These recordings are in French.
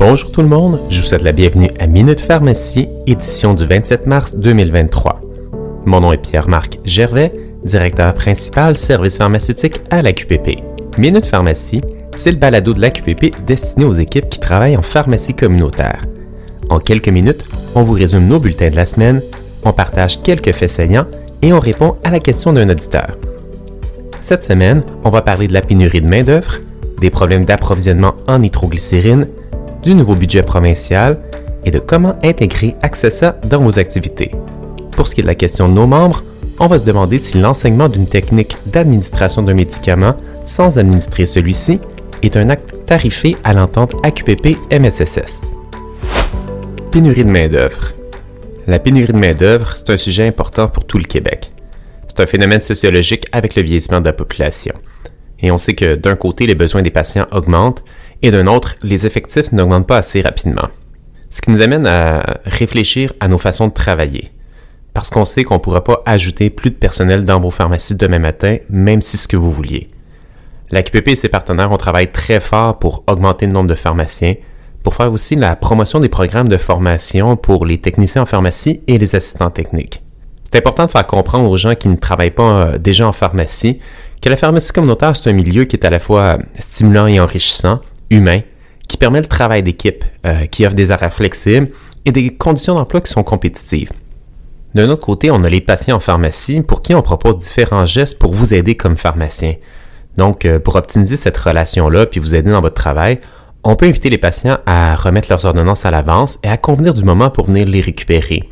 Bonjour tout le monde, je vous souhaite la bienvenue à Minute Pharmacie, édition du 27 mars 2023. Mon nom est Pierre-Marc Gervais, directeur principal service pharmaceutique à la QPP. Minute Pharmacie, c'est le balado de la QPP destiné aux équipes qui travaillent en pharmacie communautaire. En quelques minutes, on vous résume nos bulletins de la semaine, on partage quelques faits saillants et on répond à la question d'un auditeur. Cette semaine, on va parler de la pénurie de main-d'œuvre, des problèmes d'approvisionnement en nitroglycérine, du nouveau budget provincial et de comment intégrer Accessa dans vos activités. Pour ce qui est de la question de nos membres, on va se demander si l'enseignement d'une technique d'administration d'un médicament sans administrer celui-ci est un acte tarifé à l'entente AQPP-MSSS. Pénurie de main-d'œuvre. La pénurie de main-d'œuvre, c'est un sujet important pour tout le Québec. C'est un phénomène sociologique avec le vieillissement de la population. Et on sait que d'un côté, les besoins des patients augmentent et d'un autre, les effectifs n'augmentent pas assez rapidement. Ce qui nous amène à réfléchir à nos façons de travailler. Parce qu'on sait qu'on ne pourra pas ajouter plus de personnel dans vos pharmacies demain matin, même si ce que vous vouliez. La QPP et ses partenaires ont travaillé très fort pour augmenter le nombre de pharmaciens, pour faire aussi la promotion des programmes de formation pour les techniciens en pharmacie et les assistants techniques. C'est important de faire comprendre aux gens qui ne travaillent pas euh, déjà en pharmacie que la pharmacie communautaire, c'est un milieu qui est à la fois stimulant et enrichissant, humain, qui permet le travail d'équipe, euh, qui offre des horaires flexibles et des conditions d'emploi qui sont compétitives. D'un autre côté, on a les patients en pharmacie pour qui on propose différents gestes pour vous aider comme pharmacien. Donc, euh, pour optimiser cette relation-là puis vous aider dans votre travail, on peut inviter les patients à remettre leurs ordonnances à l'avance et à convenir du moment pour venir les récupérer.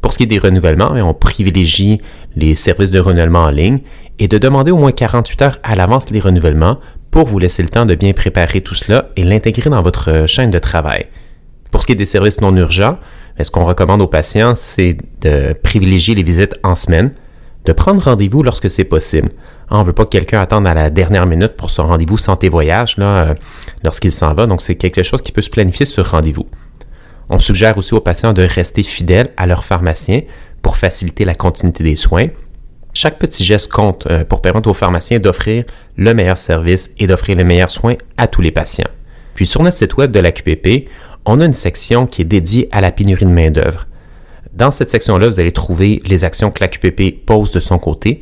Pour ce qui est des renouvellements, on privilégie les services de renouvellement en ligne et de demander au moins 48 heures à l'avance les renouvellements pour vous laisser le temps de bien préparer tout cela et l'intégrer dans votre euh, chaîne de travail. Pour ce qui est des services non urgents, ce qu'on recommande aux patients, c'est de privilégier les visites en semaine, de prendre rendez-vous lorsque c'est possible. Ah, on ne veut pas que quelqu'un attende à la dernière minute pour son rendez-vous santé voyage là, euh, lorsqu'il s'en va, donc c'est quelque chose qui peut se planifier sur rendez-vous. On suggère aussi aux patients de rester fidèles à leur pharmacien pour faciliter la continuité des soins chaque petit geste compte euh, pour permettre aux pharmaciens d'offrir le meilleur service et d'offrir les meilleurs soins à tous les patients. Puis sur notre site web de la QPP, on a une section qui est dédiée à la pénurie de main-d'œuvre. Dans cette section-là, vous allez trouver les actions que la QPP pose de son côté,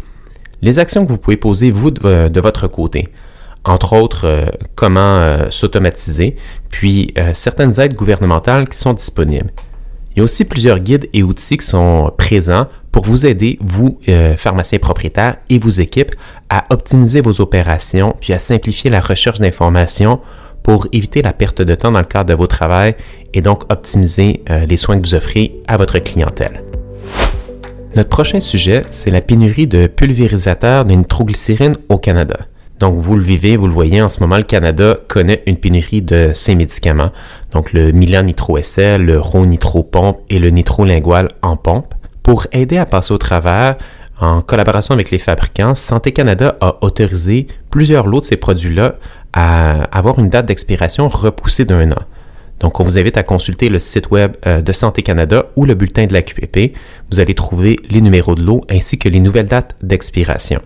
les actions que vous pouvez poser vous de, votre côté. Entre autres, euh, comment euh, s'automatiser, puis certaines aides gouvernementales qui sont disponibles. Il y a aussi plusieurs guides et outils qui sont présents pour vous aider, vous, euh, pharmaciens propriétaires et vos équipes, à optimiser vos opérations puis à simplifier la recherche d'informations pour éviter la perte de temps dans le cadre de vos travaux et donc optimiser euh, les soins que vous offrez à votre clientèle. Notre prochain sujet, c'est la pénurie de pulvérisateurs de nitroglycérine au Canada. Donc, vous le vivez, vous le voyez, en ce moment, le Canada connaît une pénurie de ces médicaments. Donc, le Milan Nitro SL, le Ro Nitro Pompe et le Nitro Lingual en pompe. Pour aider à passer au travers, en collaboration avec les fabricants, Santé Canada a autorisé plusieurs lots de ces produits-là à avoir une date d'expiration repoussée d'un an. Donc, on vous invite à consulter le site web euh, de Santé Canada ou le bulletin de la QPP. Vous allez trouver les numéros de l'eau ainsi que les nouvelles dates d'expiration.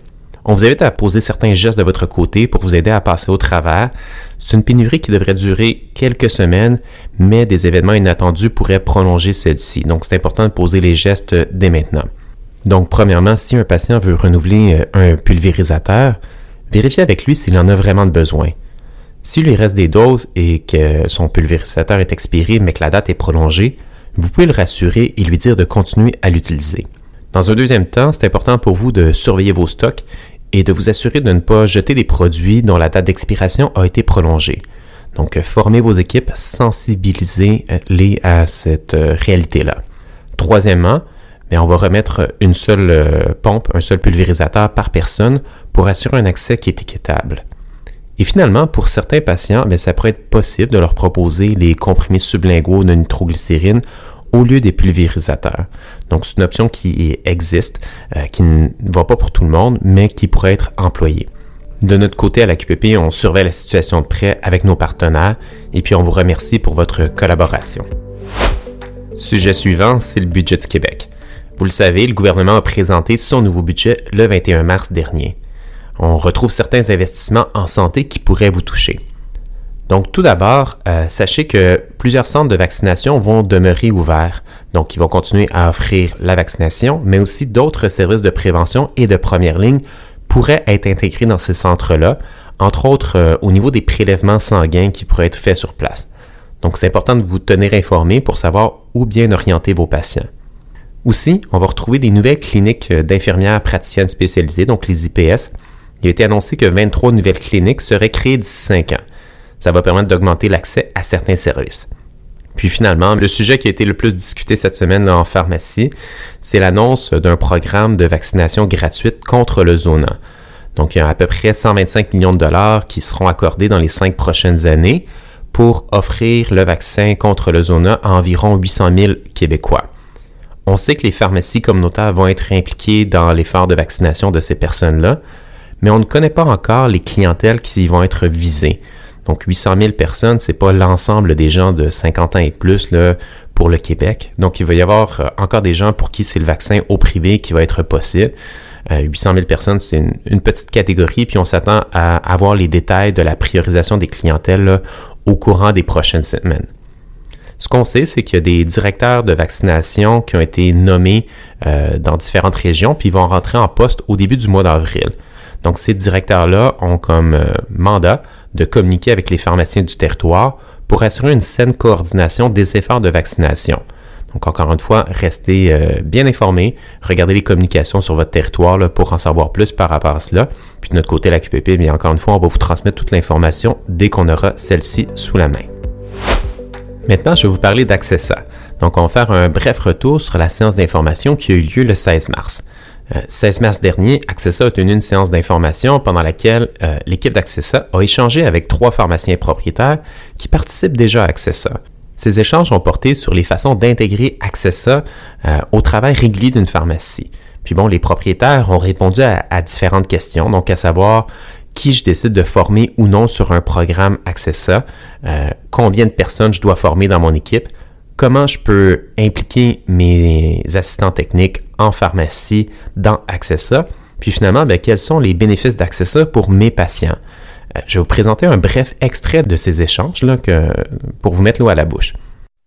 On vous invite à poser certains gestes de votre côté pour vous aider à passer au travers. C'est une pénurie qui devrait durer quelques semaines, mais des événements inattendus pourraient prolonger celle-ci. Donc, c'est important de poser les gestes dès maintenant. Donc, premièrement, si un patient veut renouveler euh, un pulvérisateur, vérifiez avec lui s'il en a vraiment besoin. S'il lui reste des doses et que son pulvérisateur est expiré mais que la date est prolongée, vous pouvez le rassurer et lui dire de continuer à l'utiliser. Dans un deuxième temps, c'est important pour vous de surveiller vos stocks et de vous assurer de ne pas jeter des produits dont la date d'expiration a été prolongée. Donc, formez vos équipes, sensibilisez-les à cette euh, réalité-là. Troisièmement, on va remettre une seule euh, pompe, un seul pulvérisateur par personne pour assurer un accès qui est équitable. Et finalement, pour certains patients, ça pourrait être possible de leur proposer les comprimés sublinguaux de nitroglycérine au lieu des pulvérisateurs. Donc, c'est une option qui existe, euh, qui ne va pas pour tout le monde, mais qui pourrait être employée. De notre côté, à la QPP, on surveille la situation de près avec nos partenaires et puis on vous remercie pour votre collaboration. Sujet suivant, c'est le budget du Québec. Vous le savez, le gouvernement a présenté son nouveau budget le 21 mars dernier. On retrouve certains investissements en santé qui pourraient vous toucher. Donc tout d'abord, euh, sachez que plusieurs centres de vaccination vont demeurer ouverts. Donc ils vont continuer à offrir la vaccination, mais aussi d'autres services de prévention et de première ligne pourraient être intégrés dans ces centres-là, entre autres euh, au niveau des prélèvements sanguins qui pourraient être faits sur place. Donc c'est important de vous tenir informé pour savoir où bien orienter vos patients. Aussi, on va retrouver des nouvelles cliniques euh, d'infirmières praticiennes spécialisées, donc les IPS. Il a été annoncé que 23 nouvelles cliniques seraient créées d'ici 5 ans. Ça va permettre d'augmenter l'accès à certains services. Puis finalement, le sujet qui a été le plus discuté cette semaine en pharmacie, c'est l'annonce d'un programme de vaccination gratuite contre le zona. Donc, il y a à peu près 125 millions de dollars qui seront accordés dans les cinq prochaines années pour offrir le vaccin contre le zona à environ 800 000 Québécois. On sait que les pharmacies communautaires vont être impliquées dans l'effort de vaccination de ces personnes-là, mais on ne connaît pas encore les clientèles qui vont être visées. Donc 800 000 personnes, c'est pas l'ensemble des gens de 50 ans et plus là, pour le Québec. Donc il va y avoir euh, encore des gens pour qui c'est le vaccin au privé qui va être possible. 800 euh, 000 personnes, c'est une, petite catégorie, puis on s'attend à avoir les détails de la priorisation des clientèles au courant des prochaines semaines. Ce qu'on sait, c'est qu'il y a des directeurs de vaccination qui ont été nommés euh, dans différentes régions, puis ils vont rentrer en poste au début du mois d'avril. Donc, ces directeurs-là ont comme mandat de communiquer avec les pharmaciens du territoire pour assurer une saine coordination des efforts de vaccination. Donc, encore une fois, restez euh, bien informés, regardez les communications sur votre territoire pour en savoir plus par rapport à cela. Puis de notre côté, la QPP, bien encore une fois, on va vous transmettre toute l'information dès qu'on aura celle-ci sous la main. Maintenant, je vais vous parler d'Accessa. Donc, on va faire un bref retour sur la séance d'information qui a eu lieu le 16 mars. 16 euh, mars dernier, Accessa a tenu une séance d'information pendant laquelle euh, l'équipe d'Accessa a échangé avec trois pharmaciens propriétaires qui participent déjà à Accessa. Ces échanges ont porté sur les façons d'intégrer Accessa euh, au travail régulier d'une pharmacie. Puis bon, les propriétaires ont répondu à, différentes questions, donc à savoir qui je décide de former ou non sur un programme Accessa, combien de personnes je dois former dans mon équipe, comment je peux impliquer mes assistants techniques en pharmacie dans Accessa, puis finalement, ben, quels sont les bénéfices d'Accessa pour mes patients? Euh, je vais vous présenter un bref extrait de ces échanges là, que, pour vous mettre l'eau à la bouche.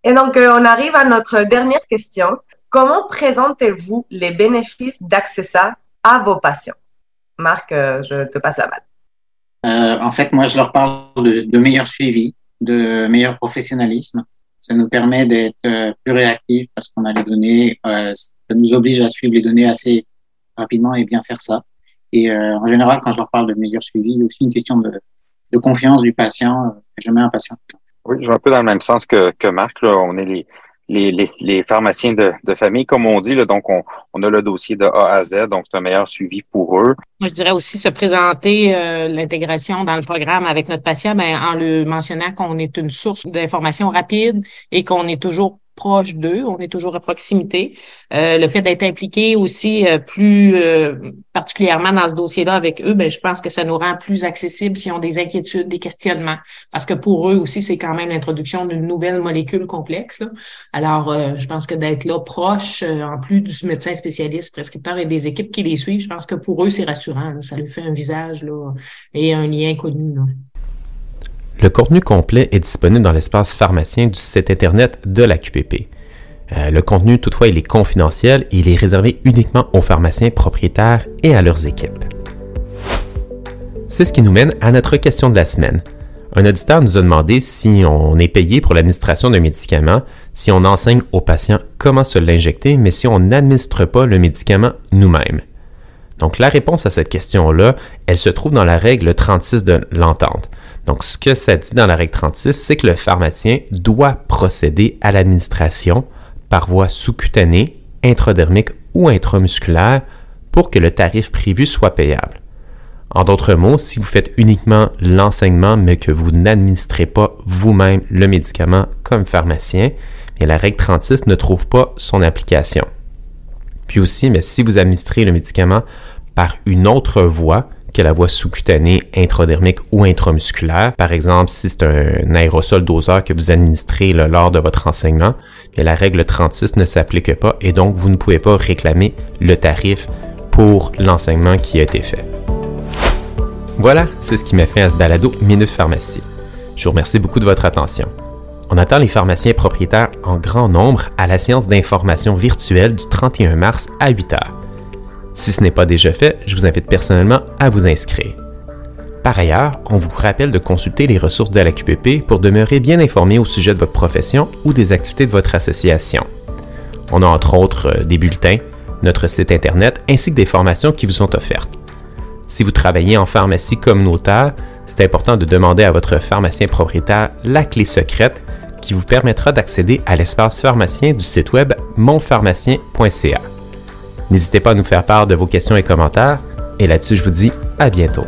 Et donc, euh, on arrive à notre dernière question. Comment présentez-vous les bénéfices d'Accessa à vos patients? Marc, je te passe la balle. Euh, en fait, moi, je leur parle de, de, meilleur suivi, de meilleur professionnalisme. Ça nous permet d'être euh, plus réactifs parce qu'on a les données. Euh, ça nous oblige à suivre les données assez rapidement et bien faire ça. Et euh, en général, quand je leur parle de meilleur suivi, il y a aussi une question de, de confiance du patient. Je mets un patient. Oui, je vais un peu dans le même sens que, que Marc. Là. On est les, les, les, les, pharmaciens de, de, famille, comme on dit. Là, donc, on, on, a le dossier de A à Z, donc c'est un meilleur suivi pour eux. Moi, je dirais aussi se présenter euh, l'intégration dans le programme avec notre patient ben, en le mentionnant qu'on est une source d'information rapide et qu'on est toujours proche d'eux, on est toujours à proximité. Euh, le fait d'être impliqué aussi euh, plus euh, particulièrement dans ce dossier-là avec eux, ben, je pense que ça nous rend plus accessibles s'ils ont des inquiétudes, des questionnements, parce que pour eux aussi, c'est quand même l'introduction d'une nouvelle molécule complexe. Alors, je pense que d'être là proche, en plus du médecin spécialiste, prescripteur et des équipes qui les suivent, je pense que pour eux, c'est rassurant. Ça leur fait un visage là, et un lien connu. Le contenu complet est disponible dans l'espace pharmacien du site Internet de la QPP. Euh, le contenu, toutefois, il est confidentiel et il est réservé uniquement aux pharmaciens propriétaires et à leurs équipes. C'est ce qui nous mène à notre question de la semaine. Un auditeur nous a demandé si on est payé pour l'administration d'un médicament, si on enseigne aux patients comment se l'injecter, mais si on n'administre pas le médicament nous-mêmes. Donc la réponse à cette question-là, elle se trouve dans la règle 36 de l'entente. Donc, ce que ça dit dans la règle 36, c'est que le pharmacien doit procéder à l'administration par voie sous-cutanée, intradermique ou intramusculaire pour que le tarif prévu soit payable. En d'autres mots, si vous faites uniquement l'enseignement mais que vous n'administrez pas vous-même le médicament comme pharmacien, et la règle 36 ne trouve pas son application. Puis aussi, mais si vous administrez le médicament par une autre voie, que la voie sous-cutanée, intradermique ou intramusculaire. Par exemple, si c'est un aérosol doseur que vous administrez lors de votre enseignement, la règle 36 ne s'applique pas et donc vous ne pouvez pas réclamer le tarif pour l'enseignement qui a été fait. Voilà, c'est ce qui m'a fait à ce balado Minute Pharmacie. Je vous remercie beaucoup de votre attention. On attend les pharmaciens propriétaires en grand nombre à la séance d'information virtuelle du 31 mars à 8 h. Si ce n'est pas déjà fait, je vous invite personnellement à vous inscrire. Par ailleurs, on vous rappelle de consulter les ressources de la QPP pour demeurer bien informé au sujet de votre profession ou des activités de votre association. On a entre autres euh, des bulletins, notre site Internet ainsi que des formations qui vous sont offertes. Si vous travaillez en pharmacie communautaire, c'est important de demander à votre pharmacien propriétaire la clé secrète qui vous permettra d'accéder à l'espace pharmacien du site web monpharmacien.ca. N'hésitez pas à nous faire part de vos questions et commentaires, et là-dessus je vous dis à bientôt.